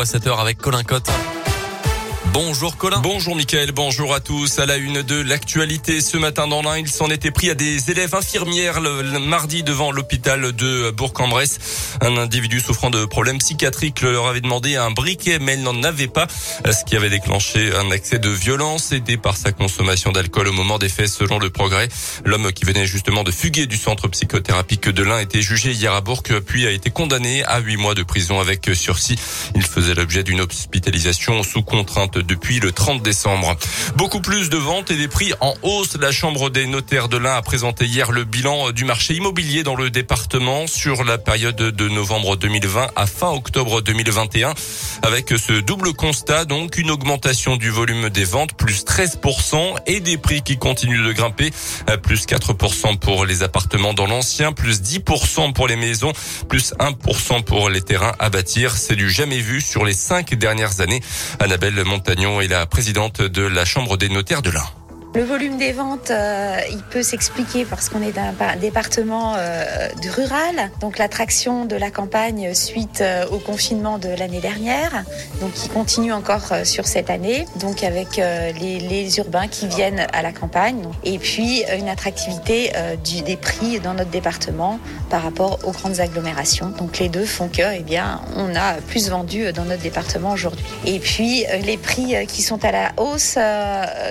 À 7h avec Colin Cotte. Bonjour Colin. Bonjour Mickaël, bonjour à tous. À la une de l'actualité ce matin dans l'Ain, il s'en était pris à des élèves infirmières le, mardi devant l'hôpital de Bourg-en-Bresse. Un individu souffrant de problèmes psychiatriques leur avait demandé un briquet mais elle n'en avait pas, ce qui avait déclenché un accès de violence aidé par sa consommation d'alcool au moment des faits selon le progrès. L'homme qui venait justement de fuguer du centre psychothérapique de l'Ain était jugé hier à Bourg puis a été condamné à huit mois de prison avec sursis. Il faisait l'objet d'une hospitalisation sous contrainte depuis le 30 décembre. Beaucoup plus de ventes et des prix en hausse. La Chambre des notaires de l'Ain a présenté hier le bilan du marché immobilier dans le département sur la période de novembre 2020 à fin octobre 2021 avec ce double constat donc une augmentation du volume des ventes plus 13% et des prix qui continuent de grimper plus 4% pour les appartements dans l'ancien plus 10% pour les maisons plus 1% pour les terrains à bâtir c'est du jamais vu sur les cinq dernières années Annabelle Est la présidente de la Chambre des notaires de l'Ain. Le volume des ventes, euh, il peut s'expliquer parce qu'on est d'un département euh, rural, donc l'attraction de la campagne suite euh, au confinement de l'année dernière, donc qui continue encore sur cette année, donc avec les, urbains qui viennent à la campagne, et puis une attractivité des prix dans notre département par rapport aux grandes agglomérations. Donc les deux font que, eh bien, on a plus vendu dans notre département aujourd'hui. Et puis les prix qui sont à la hausse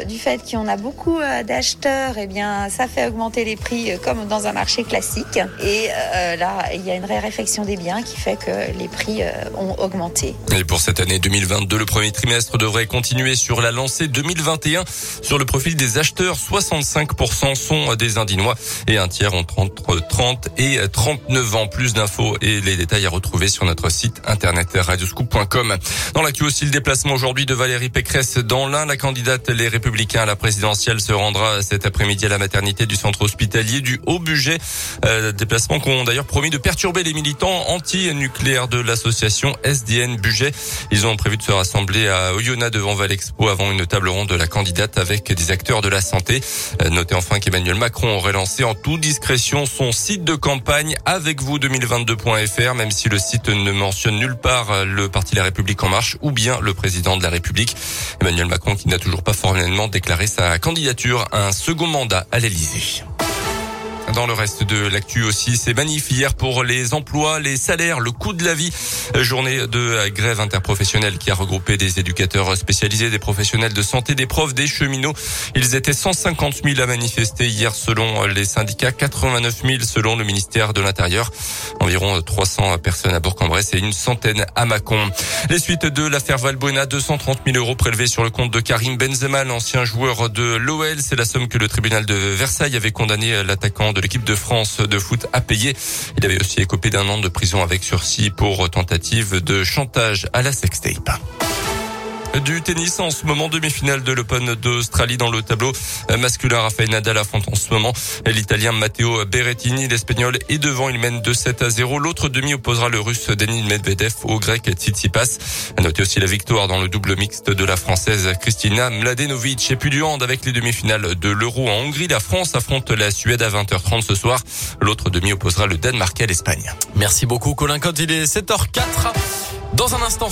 du fait qu'on a beaucoup euh, d'acheteurs, eh bien, ça fait augmenter les prix euh, comme dans un marché classique. Et euh, là, il y a une réflexion des biens qui fait que les prix ont augmenté. Et pour cette année 2022, le premier trimestre devrait continuer sur la lancée 2021. Sur le profil des acheteurs, 65% sont des Indinois et un tiers entre 30 et 39 ans. Plus d'infos et les détails à retrouver sur notre site internet radioscoop.com. Dans l'actu aussi, le déplacement aujourd'hui de Valérie Pécresse dans l'un, la candidate Les Républicains à la présidence se rendra cet après-midi à la maternité du centre hospitalier du Haut-Budget. Euh, déplacement qu'ont d'ailleurs promis de perturber les militants anti-nucléaires de l'association SDN Budget. Ils ont prévu de se rassembler à Oyonnax devant Valexpo avant une table ronde de la candidate avec des acteurs de la santé. Euh, notez enfin qu'Emmanuel Macron aurait lancé en toute discrétion son site de campagne avec vous 2022.fr, même si le site ne mentionne nulle part le parti La République en marche ou bien le président de la République. Emmanuel Macron qui n'a toujours pas formellement déclaré sa candidature à un second mandat à l'Elysée. Dans le reste de l'actu aussi, c'est manif hier pour les emplois, les salaires, le coût de la vie. Journée de grève interprofessionnelle qui a regroupé des éducateurs spécialisés, des professionnels de santé, des profs, des cheminots. Ils étaient 150 000 à manifester hier selon les syndicats, 89 000 selon le ministère de l'Intérieur. Environ 300 personnes à Bourg-en-Bresse et une centaine à Mâcon. Les suites de l'affaire Valbuena, 230 000 euros prélevés sur le compte de Karim Benzema, l'ancien joueur de l'OL. C'est la somme que le tribunal de Versailles avait condamné l'attaquant de l'équipe de France de foot à payer. Il avait aussi écopé d'un an de prison avec sursis pour tentative de chantage à la sextape. Du tennis en ce moment, demi-finale de l'Open d'Australie dans le tableau masculin. Rafael Nadal affronte en ce moment l'Italien Matteo Berrettini. L'Espagnol est devant, il mène 2-7 à 0. L'autre demi opposera le Russe Denis Medvedev au Grec Tsitsipas. À noter aussi la victoire dans le double mixte de la Française Kristina Mladenovic. Et puis du avec les demi-finales de l'Euro en Hongrie. La France affronte la Suède à 20h30 ce soir. L'autre demi opposera le Danemark à l'Espagne. Merci beaucoup Colin Cotte. Il est 7h04. Dans un instant,